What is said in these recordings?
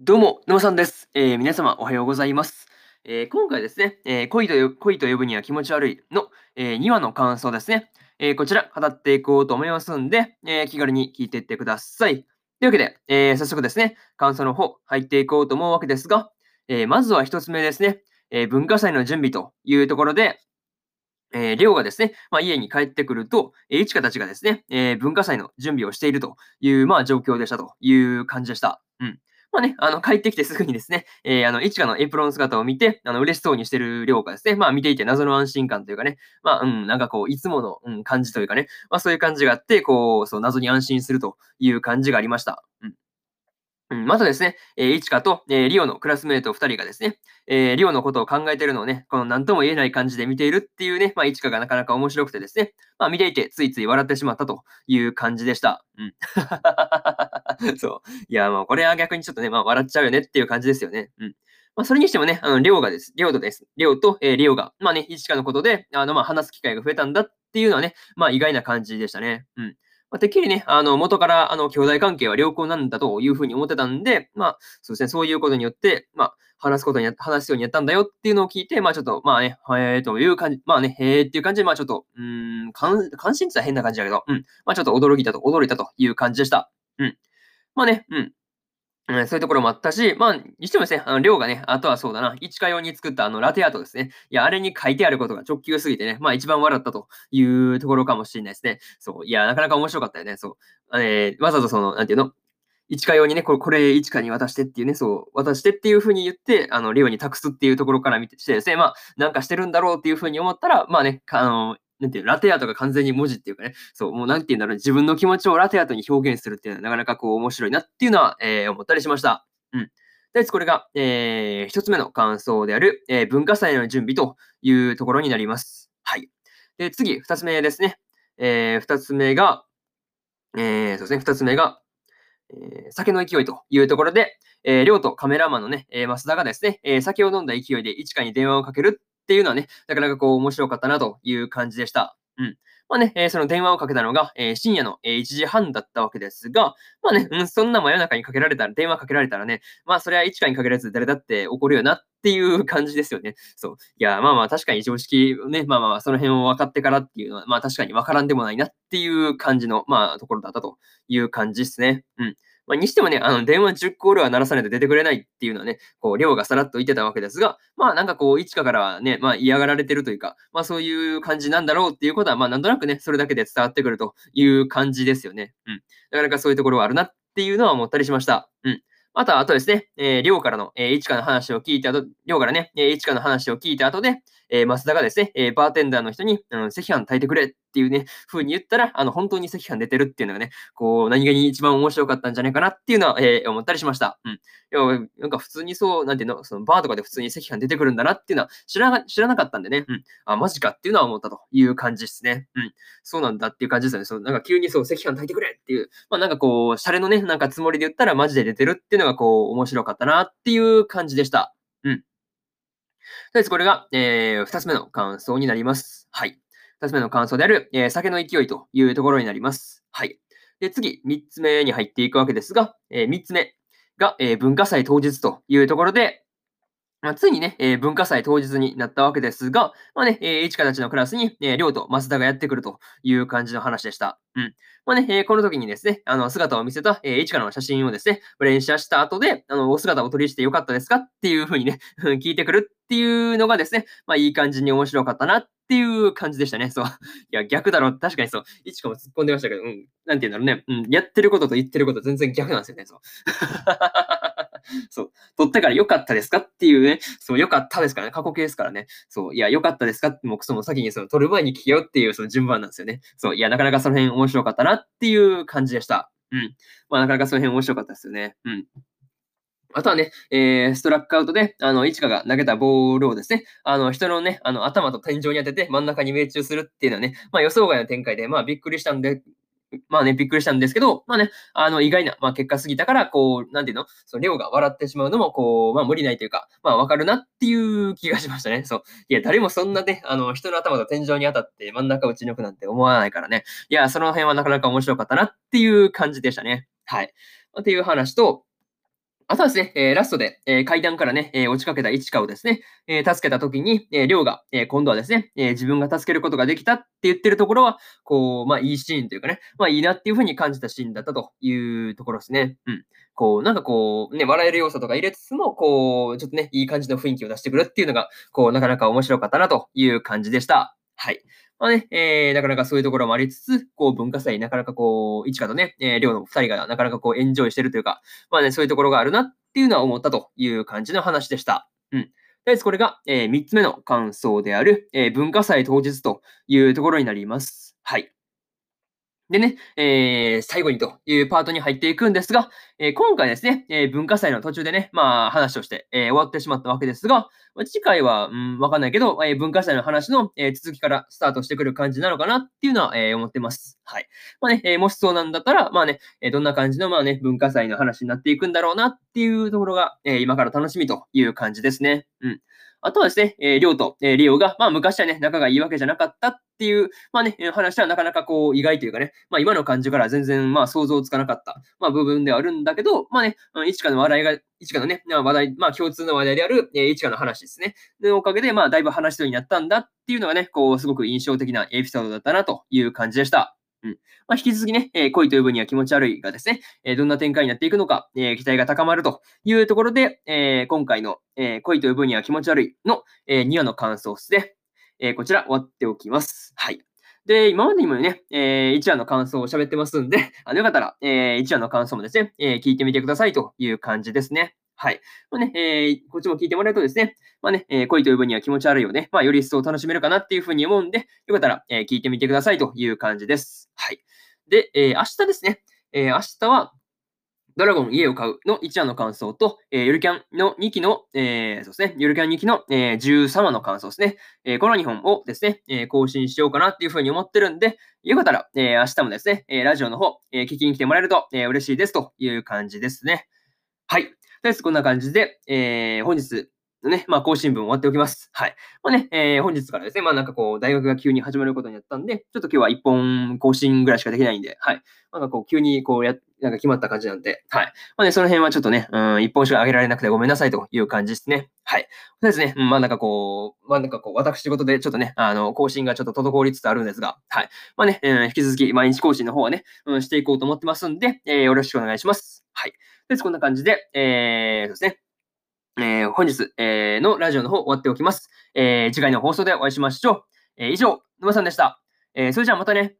どうも、沼さんです。えー、皆様おはようございます。えー、今回ですね、えー、恋と恋と呼ぶには気持ち悪いの、え2話の感想ですね、えこちら語っていこうと思いますんで、え気軽に聞いていってください。というわけで、え早速ですね、感想の方入っていこうと思うわけですが、えまずは1つ目ですね、え文化祭の準備というところで、えー、リオがですね、まあ、家に帰ってくると、えー、一花たちがですね、えー、文化祭の準備をしているという、まあ、状況でしたという感じでした。まあね、あの、帰ってきてすぐにですね、えー、あの、いちかのエプロン姿を見て、あの、嬉しそうにしてるりょうがですね、まあ見ていて謎の安心感というかね、まあ、うん、なんかこう、いつもの、うん、感じというかね、まあそういう感じがあって、こう、そう、謎に安心するという感じがありました。うん。うん、またですね、えー、いちかと、えー、リオのクラスメート2人がですね、えー、リオのことを考えてるのをね、この何とも言えない感じで見ているっていうね、まあ、いちかがなかなか面白くてですね、まあ、見ていてついつい笑ってしまったという感じでした。うん。そう。いや、もうこれは逆にちょっとね、まあ、笑っちゃうよねっていう感じですよね。うん。まあ、それにしてもね、あの、リオがです。リオとです。リオと、えー、リオが、まあね、いちかのことで、あの、まあ、話す機会が増えたんだっていうのはね、まあ、意外な感じでしたね。うん。まあ、てっきりね、あの、元から、あの、兄弟関係は良好なんだというふうに思ってたんで、まあ、そうですね、そういうことによって、まあ、話すことに話すようにやったんだよっていうのを聞いて、まあちょっと、まあね、へえという感じ、まあね、へえっていう感じで、まあちょっと、うん、関心っては変な感じだけど、うん、まあちょっと驚いたと、驚いたという感じでした。うん。まあね、うん。そういうところもあったし、まあ、にしてもですね、あの、量がね、あとはそうだな、市川用に作ったあの、ラテアートですね。いや、あれに書いてあることが直球すぎてね、まあ、一番笑ったというところかもしれないですね。そう、いや、なかなか面白かったよね。そう。えー、わざわざその、なんていうの、市川用にね、これ、これ、市川に渡してっていうね、そう、渡してっていうふうに言って、あの、レオに託すっていうところから見てしてですね、まあ、なんかしてるんだろうっていうふうに思ったら、まあね、あの、なんていうラテアートが完全に文字っていうかね、そう、もうなんていうんだろう、自分の気持ちをラテアートに表現するっていうのはなかなかこう面白いなっていうのは、えー、思ったりしました。うん。で、これが、えー、一つ目の感想である、えー、文化祭の準備というところになります。はい。で、次、二つ目ですね。えー、二つ目が、えー、そうですね、二つ目が、えー、酒の勢いというところで、えー、りょうとカメラマンのね、えー、増田がですね、えー、酒を飲んだ勢いで一華に電話をかけるっていうのはね、なかなかこう面白かったなという感じでした。うん。まあね、えー、その電話をかけたのが、えー、深夜の、えー、1時半だったわけですが、まあね、うん、そんな真夜中にかけられたら、電話かけられたらね、まあそれは一回にかけられず誰だって怒るよなっていう感じですよね。そう。いや、まあまあ確かに常識ね、まあまあその辺を分かってからっていうのは、まあ確かに分からんでもないなっていう感じの、まあところだったという感じですね。うん。まあ、にしてもね、あの、電話10コールは鳴らさないと出てくれないっていうのはね、こう、量がさらっと言ってたわけですが、まあ、なんかこう、一華からはね、まあ、嫌がられてるというか、まあ、そういう感じなんだろうっていうことは、まあ、なんとなくね、それだけで伝わってくるという感じですよね。うん。なかなかそういうところはあるなっていうのは思ったりしました。うん。また、あとですね、えー、りょうからの、えー、いちかの話を聞いた後、りょうからね、えー、いちかの話を聞いた後で、えー、増田がですね、えー、バーテンダーの人に、うん、赤飯炊いてくれっていうね、風に言ったら、あの、本当に赤飯出てるっていうのがね、こう、何気に一番面白かったんじゃないかなっていうのは、えー、思ったりしました。うん。いや、なんか普通にそう、なんていうの、そのバーとかで普通に赤飯出てくるんだなっていうのは知ら知らなかったんでね、うん。あ、マジかっていうのは思ったという感じですね。うん。そうなんだっていう感じですよね。そう、なんか急にそう、赤飯炊いてくれっていう、まあなんかこう、シャレのね、なんかつもりで言ったらマジで出てるっていうのがこう、面白かったなっていう感じでした。うん。とりあえずこれが、えー、二つ目の感想になります。はい。二つ目の感想である、えー、酒の勢いというところになります。はい。で、次、三つ目に入っていくわけですが、えー、三つ目が、えー、文化祭当日というところで、まあ、ついにね、えー、文化祭当日になったわけですが、まあね、えー、いちかたちのクラスに、えー、りょうと増田がやってくるという感じの話でした。うん。まあね、えー、この時にですね、あの、姿を見せた、えー、いちかの写真をですね、連写した後で、あの、お姿を取りしてよかったですかっていうふうにね、聞いてくるっていうのがですね、まあ、いい感じに面白かったなっていう感じでしたね。そう。いや、逆だろ。確かにそう。いちかも突っ込んでましたけど、うん。なんて言うんだろうね。うん。やってることと言ってること全然逆なんですよね。そう。そう。取ってから良かったですかっていうね、そう、良かったですからね、過去形ですからね。そう、いや、良かったですか？って、もうその先にその取る前に聞けよっていうその順番なんですよね。そう、いや、なかなかその辺面白かったなっていう感じでした。うん。まあ、なかなかその辺面白かったですよね。うん。あとはね、えー、ストラックアウトで、あの、市川が投げたボールをですね、あの、人のね、あの、頭と天井に当てて真ん中に命中するっていうのはね、まあ予想外の展開で、まあびっくりしたんで、まあね、びっくりしたんですけど、まあね、あの、意外な、まあ結果すぎたから、こう、なんていうの？その、レオが笑ってしまうのも、こう、まあ無理ないというか、まあわかるなっていう気がしましたね。そう。いや、誰もそんなね、あの、人の頭が天井に当たって真ん中打ち抜くなんて思わないからね。いや、その辺はなかなか面白かったなっていう感じでしたね。はい。っていう話と、あとはですね、えー、ラストで、えー、階段からね、えー、落ちかけた市川をですね、え助けた時に、えー、が、え今度はですね、え自分が助けることができたって言ってるところは、こう、まあいいシーンというかね、まあいいなっていうふうに感じたシーンだったというところですね。うん。こう、なんかこう、ね、笑える要素とか入れつつも、こう、ちょっとね、いい感じの雰囲気を出してくるっていうのが、こう、なかなか面白かったなという感じでした。はい。まあね、えー、なかなかそういうところもありつつ、こう文化祭、なかなかこう、一華とね、えー、寮の二人がなかなかこうエンジョイしてるというか、まあね、そういうところがあるなっていうのは思ったという感じの話でした。うん。とりあえずこれが、えー、3つ目の感想である、えー、文化祭当日というところになります。はい。でね、えー、最後にというパートに入っていくんですが、えー、今回ですね、えー、文化祭の途中でね、まあ話をして、え終わってしまったわけですが、まあ、次回は、うん、わかんないけど、え文化祭の話の、え続きからスタートしてくる感じなのかなっていうのは、え思ってます。はい。まあね、えもしそうなんだったら、まあね、えどんな感じの、まあね、文化祭の話になっていくんだろうなっていうところが、え今から楽しみという感じですね。うん。あとはですね、えー、りょうと、えー、リオが、まあ昔はね、仲がいいわけじゃなかったっていう、まあね、話はなかなかこう意外というかね、まあ今の感じから全然まあ想像つかなかった、まあ部分ではあるんだけど、まあね、一華の話題が、一華のね、話題、まあ共通の話題である、えー、一華の話ですね。のおかげで、まあだいぶ話しようになったんだっていうのがね、こうすごく印象的なエピソードだったなという感じでした。うんまあ、引き続きね、えー、恋と呼ぶには気持ち悪いがですね、えー、どんな展開になっていくのか、えー、期待が高まるというところで、え今回の、え恋と呼ぶには気持ち悪いの、え2話の感想ですね、えこちら終わっておきます。はい。で、今までにもね、え1話の感想を喋ってますんで、あのよかったら、え1話の感想もですね、え聞いてみてくださいという感じですね。はい。まあね、えー、こっちも聞いてもらうとですね、まあね、えー、恋と呼ぶには気持ち悪いよね。まあ、より一層楽しめるかなっていうふうに思うんで、よかったら、えー、聞いてみてくださいという感じです。はい。で、えー、明日ですね、えー、明日は、ドラゴン家を買うの1話の感想と、えー、ゆるキャンの2期の、えー、そうですね、ゆるキャン2期の、えー、13話の感想ですね。えー、この2本をですね、えー、更新しようかなっていうふうに思ってるんで、よかったら、えー、明日もですね、えー、ラジオの方、えー、聞きに来てもらえると、えー、嬉しいですという感じですね。はい。とりあえずこんな感じで、えー、本日のね、まあ、更新文終わっておきます。はい。まあね、えー、本日からですね、まあなんかこう、大学が急に始まることになったんで、ちょっと今日は一本更新ぐらいしかできないんで、はい。なんかこう、急にこうや、なんか決まった感じなんで、はい。まあね、その辺はちょっとね、うん、一本しか上げられなくてごめんなさいという感じですね。はい。そうですね、うん、まあなんかこう、まあなんかこう、私事でちょっとね、あの、更新がちょっと滞りつつあるんですが、はい。まあね、うん、引き続き毎日更新の方はね、うん、していこうと思ってますんで、えー、よろしくお願いします。はい。ですこんな感じで、えー、そうですね。えー、本日、えー、のラジオの方終わっておきます。えー、次回の放送でお会いしましょう。えー、以上、沼さんでした。えー、それじゃあまたね。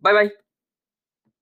バイバイ。